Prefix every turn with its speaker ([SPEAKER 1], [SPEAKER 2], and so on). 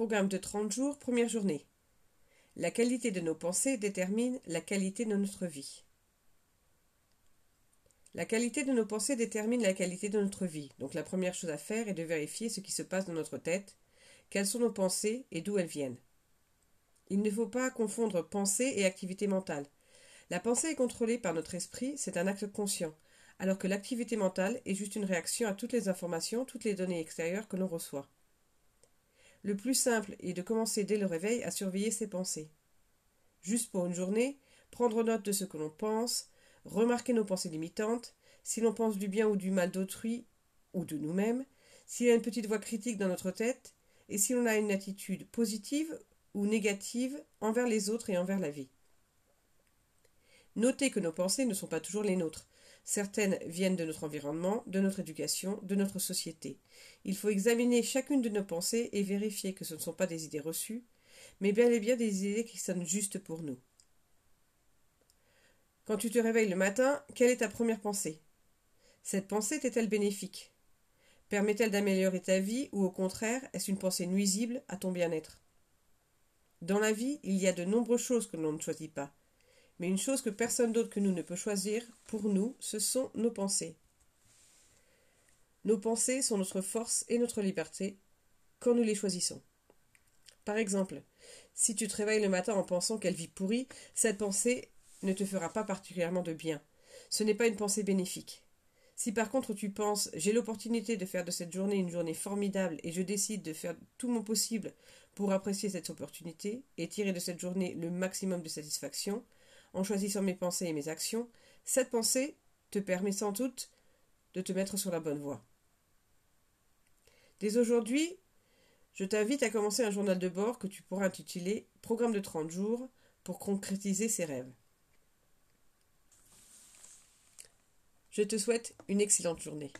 [SPEAKER 1] Programme de 30 jours, première journée. La qualité de nos pensées détermine la qualité de notre vie. La qualité de nos pensées détermine la qualité de notre vie. Donc la première chose à faire est de vérifier ce qui se passe dans notre tête, quelles sont nos pensées et d'où elles viennent. Il ne faut pas confondre pensée et activité mentale. La pensée est contrôlée par notre esprit, c'est un acte conscient, alors que l'activité mentale est juste une réaction à toutes les informations, toutes les données extérieures que l'on reçoit. Le plus simple est de commencer dès le réveil à surveiller ses pensées. Juste pour une journée, prendre note de ce que l'on pense, remarquer nos pensées limitantes, si l'on pense du bien ou du mal d'autrui ou de nous-mêmes, s'il y a une petite voix critique dans notre tête, et si l'on a une attitude positive ou négative envers les autres et envers la vie. Notez que nos pensées ne sont pas toujours les nôtres. Certaines viennent de notre environnement, de notre éducation, de notre société. Il faut examiner chacune de nos pensées et vérifier que ce ne sont pas des idées reçues, mais bel et bien des idées qui sonnent justes pour nous. Quand tu te réveilles le matin, quelle est ta première pensée? Cette pensée est-elle bénéfique? Permet-elle d'améliorer ta vie ou au contraire est-ce une pensée nuisible à ton bien-être? Dans la vie, il y a de nombreuses choses que l'on ne choisit pas. Mais une chose que personne d'autre que nous ne peut choisir, pour nous, ce sont nos pensées. Nos pensées sont notre force et notre liberté quand nous les choisissons. Par exemple, si tu te réveilles le matin en pensant qu'elle vit pourrie, cette pensée ne te fera pas particulièrement de bien. Ce n'est pas une pensée bénéfique. Si par contre tu penses j'ai l'opportunité de faire de cette journée une journée formidable et je décide de faire tout mon possible pour apprécier cette opportunité et tirer de cette journée le maximum de satisfaction, en choisissant mes pensées et mes actions, cette pensée te permet sans doute de te mettre sur la bonne voie. Dès aujourd'hui, je t'invite à commencer un journal de bord que tu pourras intituler Programme de 30 jours pour concrétiser ses rêves. Je te souhaite une excellente journée.